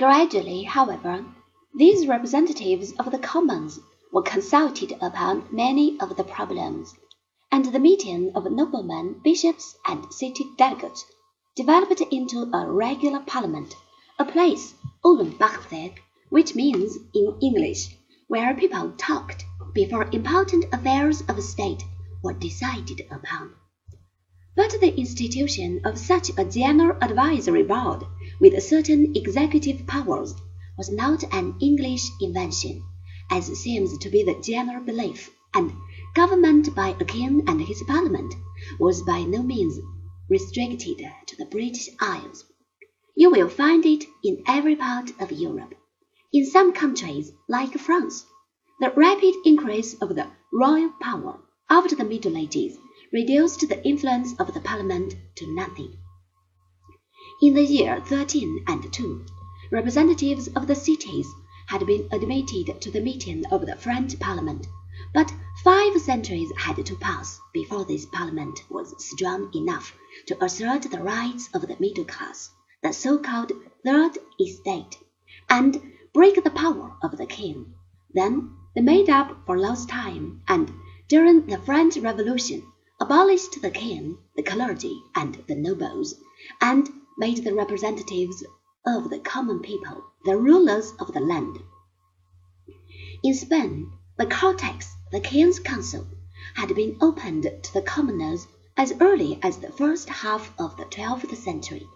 Gradually, however, these representatives of the commons were consulted upon many of the problems, and the meeting of noblemen, bishops, and city delegates developed into a regular parliament, a place, Uhlenbachzeg, which means in English, where people talked before important affairs of state were decided upon. But the institution of such a general advisory board with certain executive powers was not an English invention, as seems to be the general belief, and government by a king and his parliament was by no means restricted to the British Isles. You will find it in every part of Europe. In some countries, like France, the rapid increase of the royal power after the Middle Ages reduced the influence of the Parliament to nothing. In the year 1302, representatives of the cities had been admitted to the meeting of the French Parliament, but five centuries had to pass before this Parliament was strong enough to assert the rights of the middle class, the so-called Third Estate, and break the power of the king. Then they made up for lost time, and during the French Revolution abolished the king, the clergy, and the nobles, and made the representatives of the common people the rulers of the land. In Spain, the Cortes, the king's council, had been opened to the commoners as early as the first half of the twelfth century.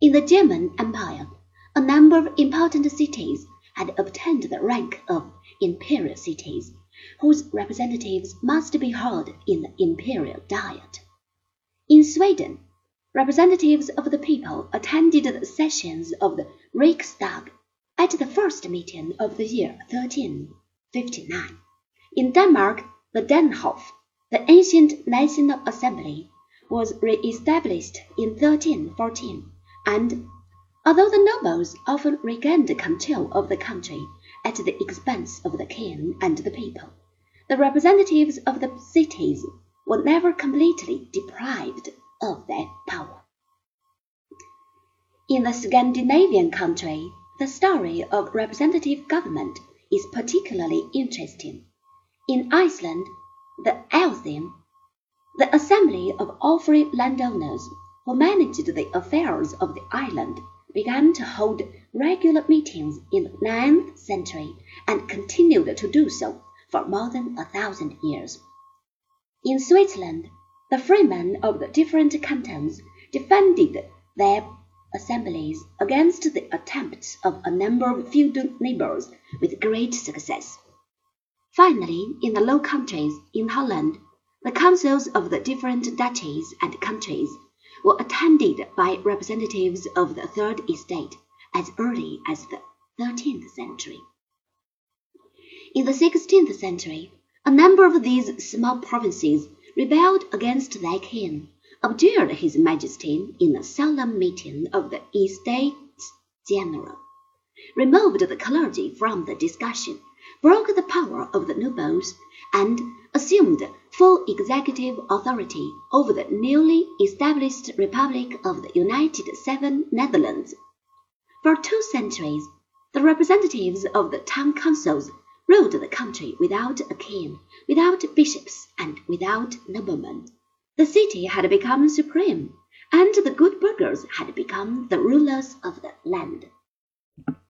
In the German Empire, a number of important cities had obtained the rank of imperial cities whose representatives must be heard in the imperial diet. In Sweden, representatives of the people attended the sessions of the Riksdag at the first meeting of the year 1359. In Denmark, the Danehof, the ancient National Assembly, was re-established in 1314, and although the nobles often regained control of the country, at the expense of the king and the people. The representatives of the cities were never completely deprived of their power. In the Scandinavian country, the story of representative government is particularly interesting. In Iceland, the Althing, the assembly of all free landowners who managed the affairs of the island, began to hold regular meetings in the ninth century and continued to do so for more than a thousand years. In Switzerland, the freemen of the different cantons defended their assemblies against the attempts of a number of feudal neighbors with great success. Finally, in the Low Countries in Holland, the councils of the different duchies and countries were attended by representatives of the Third Estate as early as the thirteenth century. In the sixteenth century, a number of these small provinces rebelled against their king, abjured his majesty in a solemn meeting of the Estates General, removed the clergy from the discussion, broke the power of the nobles, and assumed full executive authority over the newly established Republic of the United Seven Netherlands. For two centuries, the representatives of the town councils ruled the country without a king, without bishops, and without noblemen. The city had become supreme, and the good burghers had become the rulers of the land.